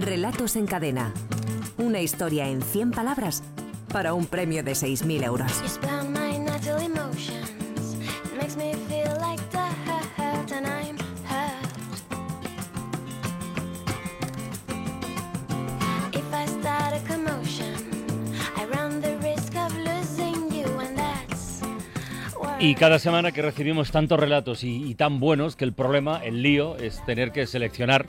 Relatos en cadena. Una historia en 100 palabras para un premio de 6.000 euros. Y cada semana que recibimos tantos relatos y, y tan buenos que el problema, el lío, es tener que seleccionar,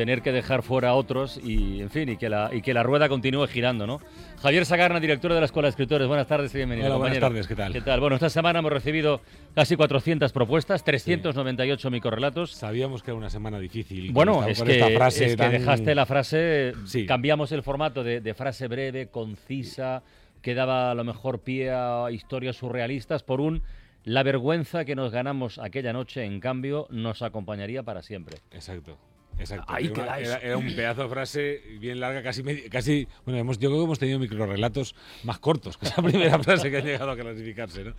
tener que dejar fuera a otros y, en fin, y que la, y que la rueda continúe girando, ¿no? Javier Sagarna, director de la Escuela de Escritores, buenas tardes y bienvenido. Hola, buenas tardes, ¿qué tal? ¿Qué tal? Bueno, esta semana hemos recibido casi 400 propuestas, 398 microrelatos. Sabíamos que era una semana difícil. Bueno, esta- es que, esta frase es que tan- dejaste la frase, Sí. cambiamos el formato de, de frase breve, concisa, que daba a lo mejor pie a historias surrealistas por un la vergüenza que nos ganamos aquella noche, en cambio, nos acompañaría para siempre. Exacto. Exacto. Ahí era, quedáis. era- era un pedazo de frase bien larga, casi, casi bueno, hemos, yo creo que hemos tenido microrelatos más cortos que esa primera frase que han llegado a clasificarse, ¿no?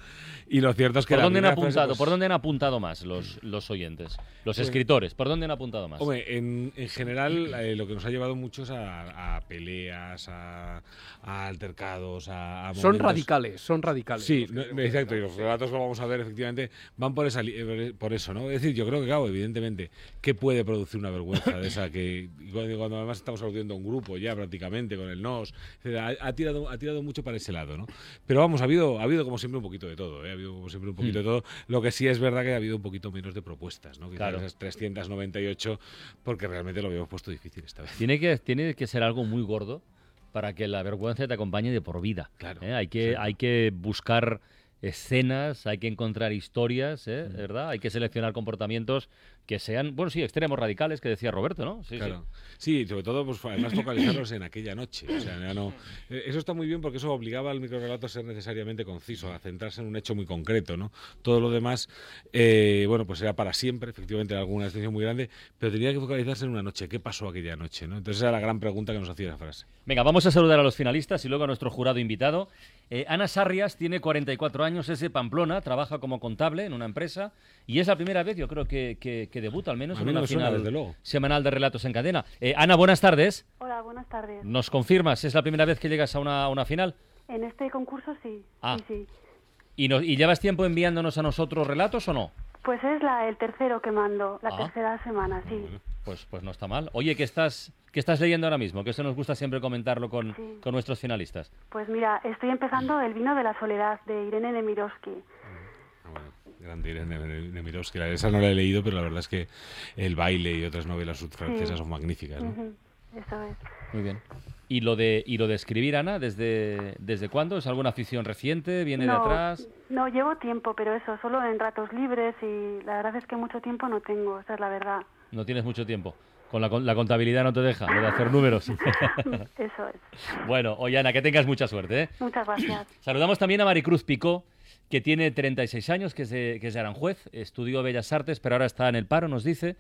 Y lo cierto es que ¿Por la dónde han primera frase, apuntado? pues, ¿Por dónde han apuntado más los, los oyentes? Los Pues- escritores, ¿por dónde han apuntado más? Hombre, en, en general eh, lo que nos ha llevado mucho es a, a peleas, a, a altercados, a, a Son momentos- radicales, son radicales. Sí, no, exacto, y los relatos que vamos a ver efectivamente van por esa eh, por eso, ¿no? Es decir, yo creo que claro, evidentemente, ¿qué puede producir una vergüenza de esa que cuando, además estamos aludiendo a un grupo ya prácticamente con el NOS, ha, ha tirado ha tirado mucho para ese lado, ¿no? Pero vamos, ha habido ha habido como siempre un poquito de todo, ¿eh? ha habido como siempre un poquito de todo. Lo que sí es verdad que ha habido un poquito menos de propuestas, ¿no? Quizás Claro. esas 398 porque realmente lo habíamos puesto difícil esta vez. Tiene que, tiene que ser algo muy gordo para que la vergüenza te acompañe de por vida. Claro, ¿eh? Hay, que, sí. hay que buscar escenas, hay que encontrar historias, ¿eh? Mm. ¿verdad? Hay que seleccionar comportamientos que sean, bueno, sí, extremos radicales, que decía Roberto, ¿no? Sí, Claro. Sí, sobre todo, pues además focalizarlos en aquella noche. O sea, ya no, eh, eso está muy bien porque eso obligaba al microrelato a ser necesariamente conciso, a centrarse en un hecho muy concreto, ¿no? Todo lo demás, eh, bueno, pues era para siempre, efectivamente, era alguna extensión muy grande, pero tenía que focalizarse en una noche. ¿Qué pasó aquella noche? ¿no? Entonces era la gran pregunta que nos hacía la frase. Venga, vamos a saludar a los finalistas y luego a nuestro jurado invitado. Eh, Ana Sarrias tiene 44 años, es de Pamplona, trabaja como contable en una empresa y es la primera vez, yo creo, que, que- que debuta al menos A en no una me suena, final desde luego. semanal de relatos en cadena. Eh, Ana, buenas tardes. Hola, buenas tardes. ¿Nos confirmas? ¿Es la primera vez que llegas a una, a una final? En este concurso sí. Ah. Sí, sí. ¿Y, nos- ¿Y llevas tiempo enviándonos a nosotros relatos o no? Pues es la, el tercero que mando, la Ah. tercera semana, sí. Pues, pues no está mal. Oye, ¿qué estás, ¿qué estás leyendo ahora mismo? Que eso nos gusta siempre comentarlo con, Sí. con nuestros finalistas. Pues mira, estoy empezando El vino de la soledad de Irene Nemirovsky. Bueno, grande Irene Nemirovsky. La- Esa no la he leído, pero la verdad es que El baile y otras novelas francesas Sí. son magníficas. ¿no? Ujú, Eso es. Muy bien. ¿Y lo de, y lo de escribir, Ana, desde, desde cuándo? ¿Es alguna afición reciente? ¿Viene de no, atrás? no, llevo tiempo, pero eso, solo en ratos libres y la verdad es que mucho tiempo no tengo, esa es la verdad. No tienes mucho tiempo. Con la, con- la contabilidad no te deja, lo de hacer números. Eso es. bueno, oye, Ana, que tengas mucha suerte. ¿eh? Muchas gracias. Saludamos también a Maricruz Picó, que tiene 36 años, que es de, que es de Aranjuez, estudió Bellas Artes, pero ahora está en el paro, nos dice.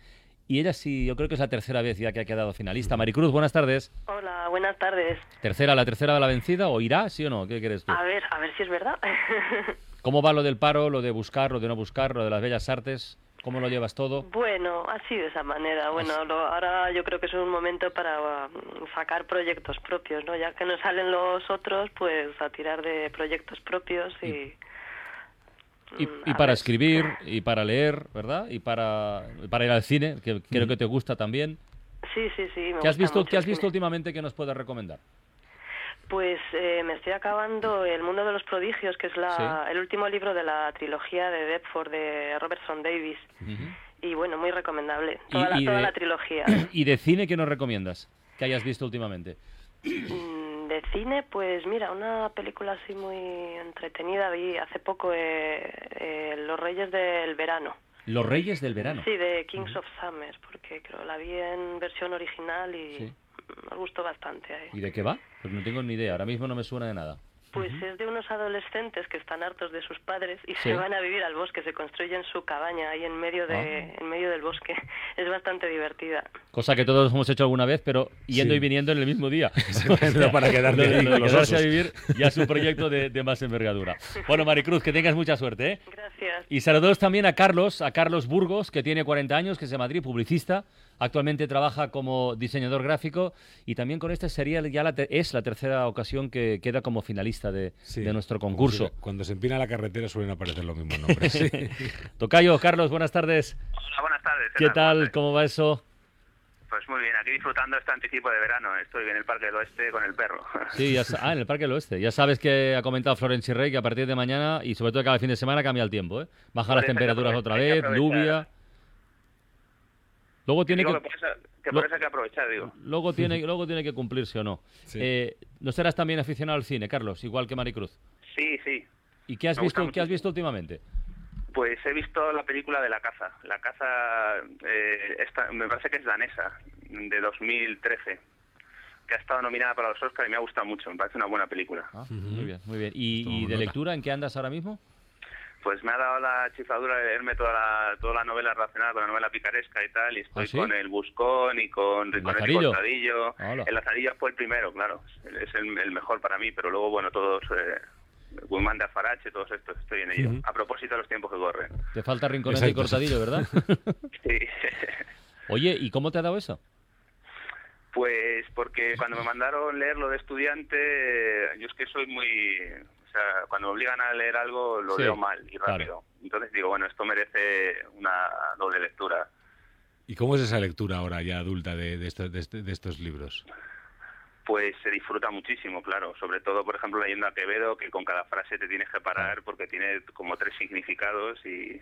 Y ella sí, yo creo que es la tercera vez ya que ha quedado finalista. Maricruz, buenas tardes. Hola, buenas tardes. ¿Tercera, la tercera de la vencida o irá, sí o no? ¿Qué crees tú? A ver, a ver si es verdad. ¿Cómo va lo del paro, lo de buscar, lo de no buscar, lo de las Bellas Artes? ¿Cómo lo llevas todo? bueno, así de esa manera. Bueno, lo- ahora yo creo que es un momento para mm, sacar proyectos propios, ¿no? Ya que no salen los otros, pues a tirar de proyectos propios y... Y, mm, y para ver. escribir, y para leer, ¿verdad? Y para, para ir al cine, que creo que te gusta también. Sí, sí, sí. me ¿Qué has visto, ¿qué has visto últimamente que nos puedes recomendar? Pues eh, me estoy acabando El mundo de los prodigios, que es la, Sí. el último libro de la trilogía de Deptford de Robertson Davis. Y bueno, muy recomendable. Toda, Y- y la, toda de- la trilogía. ¿Y de cine qué nos recomiendas? Que hayas visto últimamente. De cine, pues mira, una película así muy entretenida vi hace poco, eh, eh, Los Reyes del Verano. Los Reyes del Verano. Sí, de Kings of Summer, porque creo la vi en versión original y Sí. me gustó bastante. ¿Y de qué va? Pues no tengo ni idea, ahora mismo no me suena de nada. Pues es de unos adolescentes que están hartos de sus padres y Sí. se van a vivir al bosque, se construyen su cabaña ahí en medio de Ah. en medio del bosque. Es bastante divertida. Cosa que todos hemos hecho alguna vez, pero yendo Sí. y viniendo en el mismo día. Pero para quedarte Lo lo los quedarse a vivir ya es un proyecto de, de más envergadura. Bueno, Maricruz, que tengas mucha suerte, ¿eh? Gracias. Y saludos también a Carlos, a Carlos Burgos, que tiene 40 años, que es de Madrid, publicista. Actualmente trabaja como diseñador gráfico y también con este sería ya la es la tercera ocasión que queda como finalista de, Sí, de nuestro concurso. si- cuando se empina la carretera suelen aparecer los mismos nombres. sí. Tocayo, Carlos, buenas tardes. Hola, buenas tardes. ¿Qué tal? ¿Cómo va eso? Pues muy bien, aquí disfrutando este anticipo de verano. Estoy en el Parque del Oeste con el perro. Sí, ya ah, en el Parque del Oeste. Ya sabes que ha comentado Florenci Rey que a partir de mañana y sobre todo cada fin de semana cambia el tiempo, ¿eh? Bajan las Por temperaturas otra vez, lluvia. Luego tiene Digo que, que por eso, que por lo- eso hay que aprovechar, digo. luego tiene, luego tiene que cumplirse o no. Sí. Eh, ¿No serás también aficionado al cine, Carlos, igual que Maricruz? Sí, sí. ¿Y qué has Me visto, qué has visto últimamente? Pues he visto la película de La Caza. La Caza, eh, esta- me parece que es danesa, de 2013, que ha estado nominada para los Oscars y me ha gustado mucho. Me parece una buena película. Ah, Muy bien, muy bien. ¿Y, de nota. lectura en qué andas ahora mismo? Pues me ha dado la chifladura de leerme toda la, toda la novela relacionada con la novela picaresca y tal, y estoy ¿Ah, sí? con El Buscón y con Rinconete y Lazarillo? Cortadillo. El Lazarillo fue el primero, claro, es el, el mejor para mí, pero luego, bueno, todos, eh, Guzmán de Afarache, todos estos, estoy en ello. A propósito de los tiempos que corren. Te falta rinconete y cortadillo, ¿verdad? Sí. Oye, ¿y cómo te ha dado eso? Pues porque cuando me mandaron leerlo de estudiante, yo es que soy muy... O sea, cuando me obligan a leer algo lo Sí, leo mal y claro. rápido. Entonces digo, bueno, esto merece una doble lectura. ¿Y cómo es esa lectura ahora ya adulta de, de estos, de este- de estos libros? Pues se disfruta muchísimo, claro. Sobre todo, por ejemplo, leyendo a Quevedo, que con cada frase te tienes que parar porque tiene como tres significados y,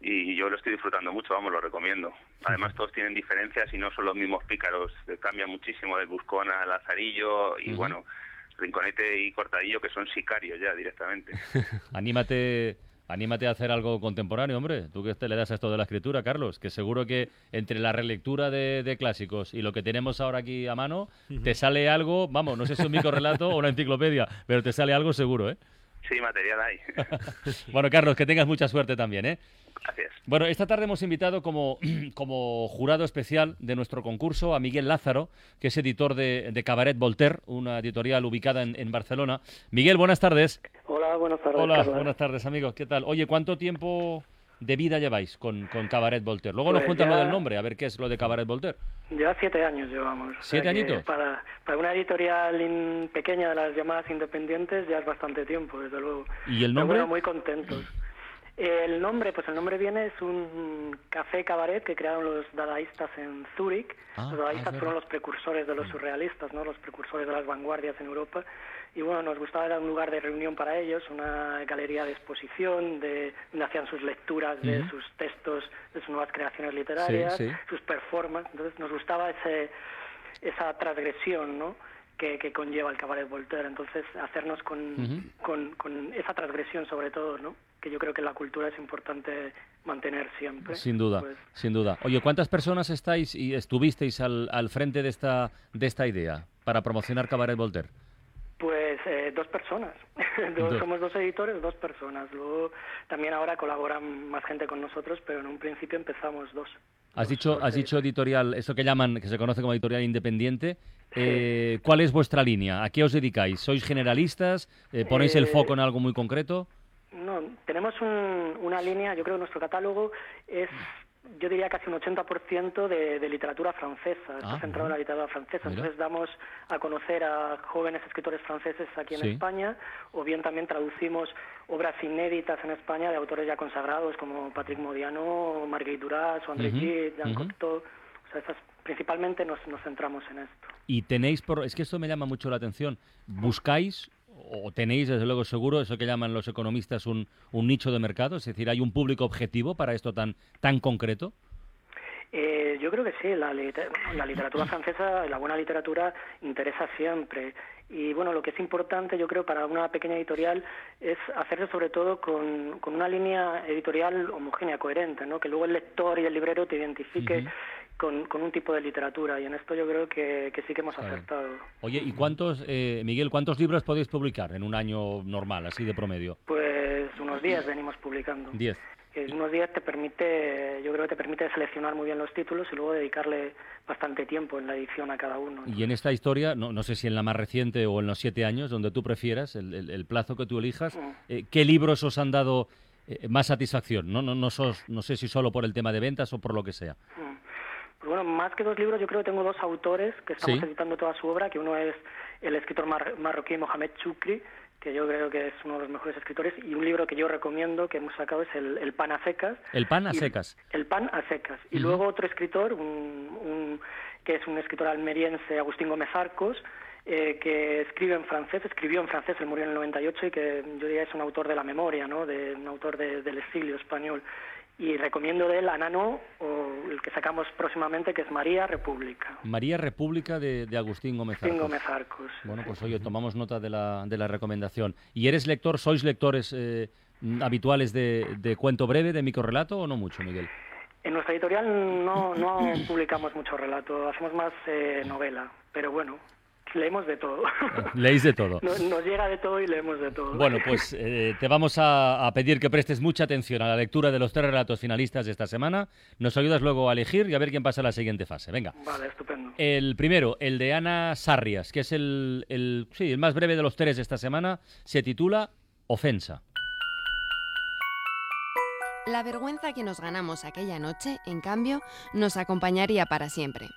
y yo lo estoy disfrutando mucho, vamos, lo recomiendo. Además, todos tienen diferencias y no son los mismos pícaros. Cambia muchísimo del Buscón al Lazarillo y, bueno, Rinconete y Cortadillo, que son sicarios ya directamente. Anímate, anímate a hacer algo contemporáneo, hombre. Tú que te le das a esto de la escritura, Carlos, que seguro que entre la relectura de, de clásicos y lo que tenemos ahora aquí a mano, te sale algo, vamos, no sé si es un microrelato o una enciclopedia, pero te sale algo seguro, ¿eh? Sí, material hay. Bueno, Carlos, que tengas mucha suerte también, ¿eh? Gracias. Bueno, esta tarde hemos invitado como, como jurado especial de nuestro concurso a Miguel Lázaro, que es editor de, de Cabaret Voltaire, una editorial ubicada en, en Barcelona. Miguel, buenas tardes. Hola, buenas tardes. Hola, Carla. buenas tardes, amigos. ¿Qué tal? Oye, ¿cuánto tiempo de vida lleváis con, con Cabaret Voltaire? Luego nos Pues cuentan lo ya- del nombre, a ver qué es lo de Cabaret Voltaire. Ya siete años llevamos. o sea ¿Siete añitos? Para, para una editorial in- pequeña de las llamadas independientes ya es bastante tiempo, desde luego. ¿Y el Pero nombre? bueno, muy contentos. El nombre, pues el nombre viene, es un café cabaret que crearon los dadaístas en Zúrich. Ah, los dadaístas ah, es fueron los precursores de los surrealistas, ¿no? Los precursores de las vanguardias en Europa. Y bueno, nos gustaba era un lugar de reunión para ellos, una galería de exposición, de, donde hacían sus lecturas de sus textos, de sus nuevas creaciones literarias, sí. sus performances. Entonces nos gustaba ese, esa transgresión, ¿no? Que, que conlleva el cabaret Voltaire. Entonces hacernos con, con, con esa transgresión sobre todo, ¿no? Que yo creo que la cultura es importante mantener siempre. Sin duda, Pues, sin duda. Oye, ¿cuántas personas estáis y estuvisteis al, al frente de esta, de esta idea para promocionar Cabaret Voltaire? Eh, dos personas. Dos- Dos. Somos dos editores, dos personas. Luego también ahora colaboran más gente con nosotros, pero en un principio empezamos dos. Has dicho, has dicho editorial, eso que llaman, que se conoce como editorial independiente. Eh, ¿Cuál es vuestra línea? ¿A qué os dedicáis? ¿Sois generalistas? Eh, ¿Ponéis el foco en algo muy concreto? No, tenemos un- una línea, yo creo que nuestro catálogo es, yo diría casi un 80% de, de literatura francesa, está Ah, centrado en la literatura francesa, Mira. entonces damos a conocer a jóvenes escritores franceses aquí en Sí. España, o bien también traducimos obras inéditas en España de autores ya consagrados como Patrick Modiano, Marguerite Duras, o André Gide, Jean. Cocteau, o sea, esas- principalmente nos, nos centramos en esto. Y tenéis, por, es que esto me llama mucho la atención, ¿buscáis o tenéis, desde luego seguro, eso que llaman los economistas un, un nicho de mercado? Es decir, ¿hay un público objetivo para esto tan, tan concreto? Eh, yo creo que sí, la, la literatura francesa, la buena literatura interesa siempre. Y bueno, lo que es importante, yo creo, para una pequeña editorial es hacerse sobre todo con, con una línea editorial homogénea, coherente, ¿no? Que luego el lector y el librero te identifique con, con un tipo de literatura. Y en esto yo creo que, que sí que hemos Claro. acertado. Oye, ¿y cuántos, eh, Miguel, cuántos libros podéis publicar en un año normal, así de promedio? Pues unos días venimos publicando. Diez. que en unos días te permite, yo creo que te permite seleccionar muy bien los títulos y luego dedicarle bastante tiempo en la edición a cada uno. ¿no? Y en esta historia, no, no sé si en la más reciente o en los siete años, donde tú prefieras, el, el- el plazo que tú elijas, Mm. eh, ¿qué libros os han dado eh, más satisfacción? No, no, no, sos- no sé si solo por el tema de ventas o por lo que sea. Mm. Pues bueno, más que dos libros, yo creo que tengo dos autores que estamos Sí. editando toda su obra, que uno es el escritor mar- marroquí Mohamed Choukri, que yo creo que es uno de los mejores escritores, y un libro que yo recomiendo que hemos sacado es El, El pan a secas. El pan a Y- secas. El pan a secas. Y luego otro escritor, un, un- que es un escritor almeriense, Agustín Gómez Arcos, eh, que escribe en francés, escribió en francés, él murió en el 98 y que yo diría es un autor de la memoria, ¿no? de, un autor de- del exilio español. Y recomiendo de él Anano, o el que sacamos próximamente, que es María República. María República de, de Agustín Gómez Agustín Arcos. Gómez Arcos. Bueno, pues oye, tomamos nota de la, de la recomendación. ¿Y eres lector, sois lectores eh, habituales de, de cuento breve, de microrelato o no mucho, Miguel? En nuestra editorial no, no publicamos mucho relato, hacemos más eh, novela, pero bueno, leemos de todo. Leéis de todo. Nos, nos llega de todo y leemos de todo. Bueno, pues eh, te vamos a, a pedir que prestes mucha atención a la lectura de los tres relatos finalistas de esta semana. Nos ayudas luego a elegir y a ver quién pasa a la siguiente fase. Venga. Vale, estupendo. El primero, el de Ana Sarrias, que es el, el, sí, el más breve de los tres de esta semana, se titula Ofensa. La vergüenza que nos ganamos aquella noche, en cambio, nos acompañaría para siempre.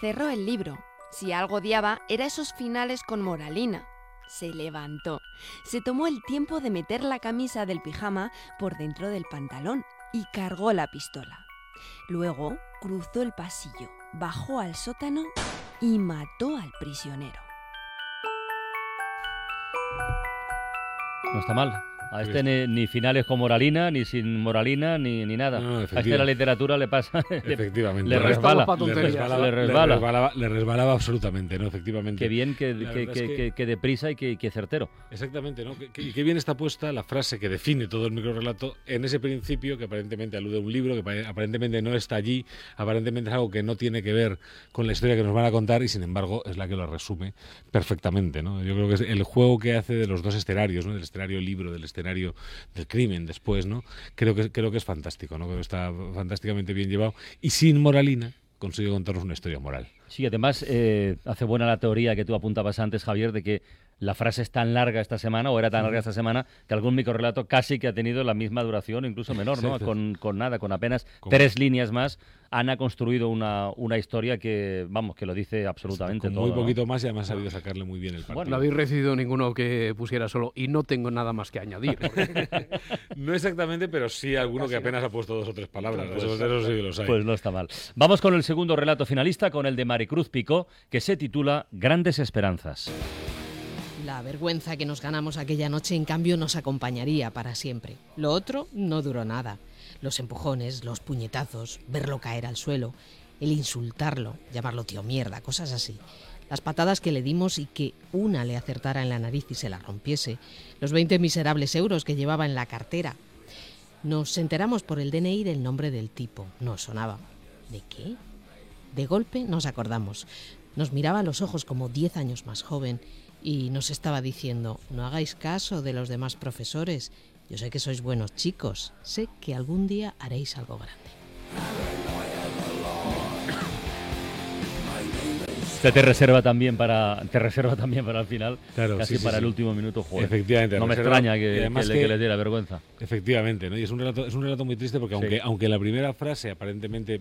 Cerró el libro. Si algo odiaba, era esos finales con moralina. Se levantó. Se tomó el tiempo de meter la camisa del pijama por dentro del pantalón y cargó la pistola. Luego cruzó el pasillo, bajó al sótano y mató al prisionero. No está mal. A este ni, ni finales con moralina, ni sin moralina, ni, ni nada. No, a este la literatura le pasa. le- Efectivamente. Le Le resbala. Le resbalaba, Le le resbala. resbalaba, le resbalaba absolutamente, ¿no? Efectivamente. Qué bien, que, que, que- que- que- deprisa y que, que certero. Exactamente, ¿no? Y qué bien está puesta la frase que define todo el microrelato en ese principio que aparentemente alude a un libro, que pa- aparentemente no está allí, aparentemente es algo que no tiene que ver con la historia que nos van a contar y sin embargo es la que lo resume perfectamente, ¿no? Yo creo que es el juego que hace de los dos escenarios, ¿no? Del escenario libro, del escenario del crimen después, ¿no? Creo que, creo que es fantástico, ¿no? Creo que está fantásticamente bien llevado y sin moralina consigue contarnos una historia moral. Sí, además eh, hace buena la teoría que tú apuntabas antes, Javier, de que la frase es tan larga esta semana, o era tan larga esta semana, que algún microrelato casi que ha tenido la misma duración, incluso menor, ¿no? Con, con nada, con apenas tres líneas más, han ha construido una, una historia que, vamos, que lo dice absolutamente Con todo. muy ¿no? poquito más y además ha sabido sacarle muy bien el partido. Bueno, No habéis recibido ninguno que pusiera solo y no tengo nada más que añadir. No exactamente, pero sí alguno que apenas ha puesto dos o tres palabras. Pues- Esos de esos sí que los hay. Pues no está mal. Vamos con el segundo relato finalista, con el de Maricruz Picó, que se titula Grandes Esperanzas. La vergüenza que nos ganamos aquella noche, en cambio, nos acompañaría para siempre. Lo otro no duró nada. Los empujones, los puñetazos, verlo caer al suelo, el insultarlo, llamarlo tío mierda, cosas así. Las patadas que le dimos y que una le acertara en la nariz y se la rompiese. Los 20 miserables euros que llevaba en la cartera. Nos enteramos por el DNI del nombre del tipo. No sonaba. ¿De qué? De golpe nos acordamos. Nos miraba a los ojos como 10 años más joven y nos estaba diciendo, no hagáis caso de los demás profesores. Yo sé que sois buenos chicos. Sé que algún día haréis algo grande. Te reserva también para te reserva también para el final, Claro, casi sí, sí, para sí. el último minuto. Joder. Efectivamente, No me reserva- extraña que, además que le, que- que le diera vergüenza. Efectivamente, ¿no? Y es un relato, es un relato muy triste porque Sí. aunque, aunque la primera frase aparentemente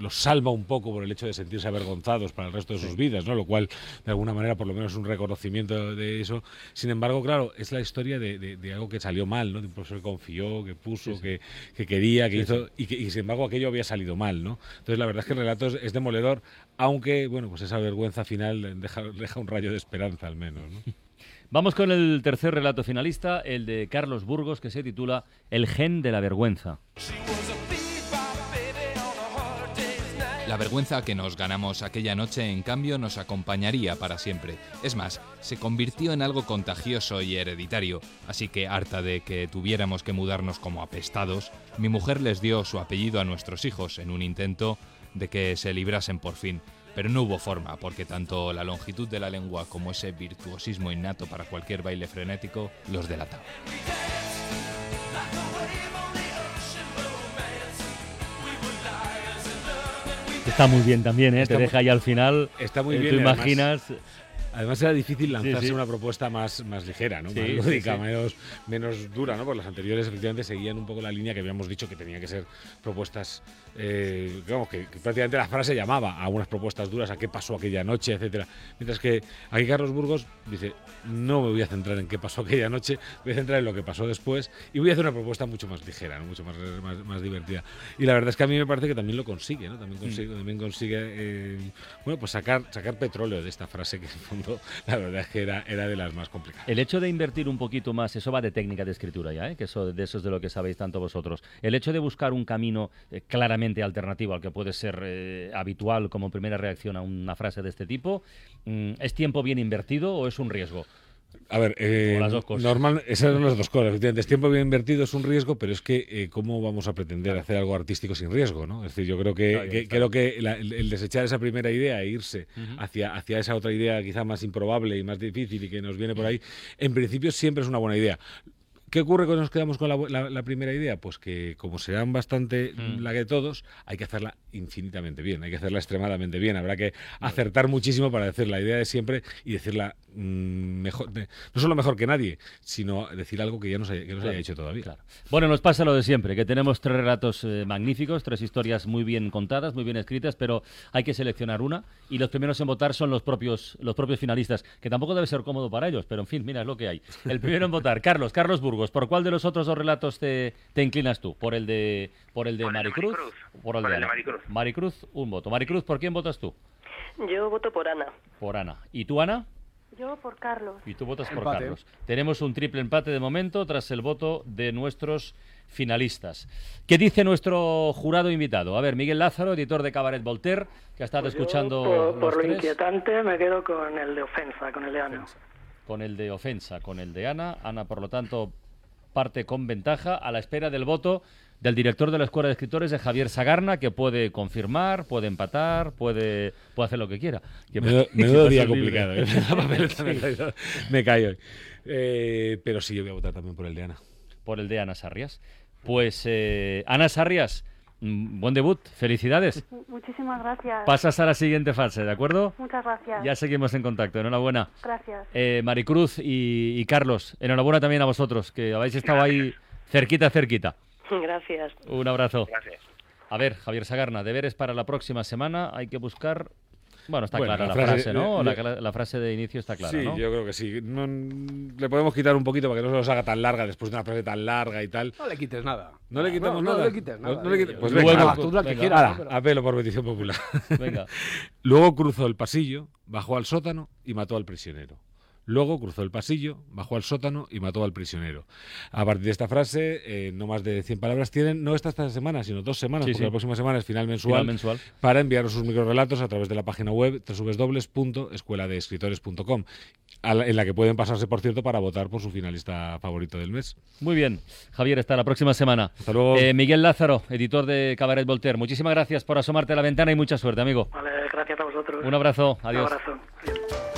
los salva un poco por el hecho de sentirse avergonzados para el resto de sus vidas, ¿no? Lo cual, de alguna manera, por lo menos es un reconocimiento de eso. Sin embargo, claro, es la historia de, de- de algo que salió mal, ¿no? De un profesor que confió, que puso, Sí, sí. Que, que quería, que Sí, hizo, Y, que, y sin embargo aquello había salido mal, ¿no? Entonces, la verdad es que el relato es, es demoledor, aunque, bueno, pues esa vergüenza final deja, deja un rayo de esperanza al menos, ¿no? Vamos con el tercer relato finalista, el de Carlos Burgos, que se titula El gen de la vergüenza. La vergüenza que nos ganamos aquella noche, en cambio, nos acompañaría para siempre. Es más, se convirtió en algo contagioso y hereditario, así que harta de que tuviéramos que mudarnos como apestados, mi mujer les dio su apellido a nuestros hijos en un intento de que se librasen por fin. Pero no hubo forma, porque tanto la longitud de la lengua como ese virtuosismo innato para cualquier baile frenético los delataba. Está muy bien también, ¿eh? Está Te deja ahí al final. Está muy eh, bien. Tú además- imaginas. Además era difícil lanzarse Sí, sí. una propuesta más, más ligera, ¿no? Sí, más lúdica. Menos, menos dura, ¿no? Porque las anteriores efectivamente seguían un poco la línea que habíamos dicho que tenían que ser propuestas, eh, digamos, que, que prácticamente la frase llamaba a unas propuestas duras, a qué pasó aquella noche, etcétera. Mientras que aquí Carlos Burgos dice, no me voy a centrar en qué pasó aquella noche, voy a centrar en lo que pasó después y voy a hacer una propuesta mucho más ligera, ¿no? mucho más, más, más divertida. Y la verdad es que a mí me parece que también lo consigue, ¿no? También consigue, también consigue eh, bueno, pues sacar, sacar petróleo de esta frase que en el fondo la verdad es que era, era de las más complicadas. El hecho de invertir un poquito más, eso va de técnica de escritura ya, ¿eh? que eso, de eso es de lo que sabéis tanto vosotros. El hecho de buscar un camino eh, claramente alternativo al que puede ser eh, habitual como primera reacción a una frase de este tipo, mm, ¿es tiempo bien invertido o es un riesgo? A ver, eh, Como las dos cosas. normal, esas son las dos cosas. Efectivamente, es tiempo bien invertido, es un riesgo, pero es que eh, cómo vamos a pretender hacer algo artístico sin riesgo, ¿no? Es decir, yo creo que, Claro, creo que la- el, el desechar esa primera idea e irse hacia, hacia esa otra idea quizá más improbable y más difícil y que nos viene por ahí, en principio siempre es una buena idea. ¿Qué ocurre cuando nos quedamos con la, la- la primera idea? Pues que como serán bastante Mm. la que todos, hay que hacerla infinitamente bien, hay que hacerla extremadamente bien. Habrá que acertar muchísimo para decir la idea de siempre y decirla mejor, de- no solo mejor que nadie, sino decir algo que ya no se, haya- que no se Claro, haya hecho todavía. claro. Bueno, nos pasa lo de siempre, que tenemos tres relatos eh, magníficos, tres historias muy bien contadas, muy bien escritas, pero hay que seleccionar una y los primeros en votar son los propios, los propios finalistas, que tampoco debe ser cómodo para ellos, pero en fin, mira, es lo que hay. El primero en votar, Carlos, Carlos Burgos, ¿por cuál de los otros dos relatos te, te inclinas tú? ¿Por el de, por el de Por de Maricruz? ¿Por el Por de el de Ana? Maricruz. Maricruz, un voto. Maricruz, ¿por quién votas tú? Yo voto por Ana. Por Ana. ¿Y tú, Ana? Yo por Carlos. Y tú votas por Empate. Carlos. Tenemos un triple empate de momento tras el voto de nuestros finalistas. ¿Qué dice nuestro jurado invitado? A ver, Miguel Lázaro, editor de Cabaret Voltaire, que ha estado Pues yo, escuchando por, por los lo tres, inquietante me quedo con el de ofensa, con el de Ana. con el de ofensa, con el de Ana. Ana, por lo tanto, parte con ventaja a la espera del voto del director de la Escuela de Escritores, de Javier Sagarna, que puede confirmar, puede empatar, puede, puede hacer lo que quiera. Que- menudo puede día complicado. ¿eh? Me, me hoy. Eh, pero sí, yo voy a votar también por el de Ana. por el de Ana Sarrias. Pues eh, Ana Sarrias, mm, buen debut, felicidades. Mu- Muchísimas gracias. Pasas a la siguiente fase, ¿de acuerdo? Muchas gracias. Ya seguimos en contacto, enhorabuena. Gracias. Eh, Maricruz y, y Carlos, enhorabuena también a vosotros, que habéis estado ahí cerquita, cerquita. Gracias. Un abrazo. Gracias. A ver, Javier Sagarna, deberes para la próxima semana, hay que buscar... Bueno, está Bueno, clara la, la frase, frase- ¿no? eh, La, eh, cla- la frase de inicio está clara, sí, ¿no? yo creo que sí. No- le podemos quitar un poquito para que no se nos haga tan larga después de una frase tan larga y tal. No le quites nada. No le quitamos no, nada. No le quites nada. No- no le quite- pues Luego- venga, tú la que quieras. Apelo por petición popular. Venga. Luego cruzó el pasillo, bajó al sótano y mató al prisionero. Luego cruzó el pasillo, bajó al sótano y mató al prisionero. A partir de esta frase, eh, no más de 100 palabras tienen, no esta, esta semana, sino dos semanas, Sí, porque sí. la próxima semana es final mensual, Final mensual. para enviaros sus microrelatos a través de la página web www.escueladeescritores.com, en la que pueden pasarse, por cierto, para votar por su finalista favorito del mes. Muy bien. Javier, hasta la próxima semana. Hasta luego. Eh, Miguel Lázaro, editor de Cabaret Voltaire, muchísimas gracias por asomarte a la ventana y mucha suerte, amigo. Vale, gracias a vosotros. Un abrazo. Un Adiós. abrazo. Adiós.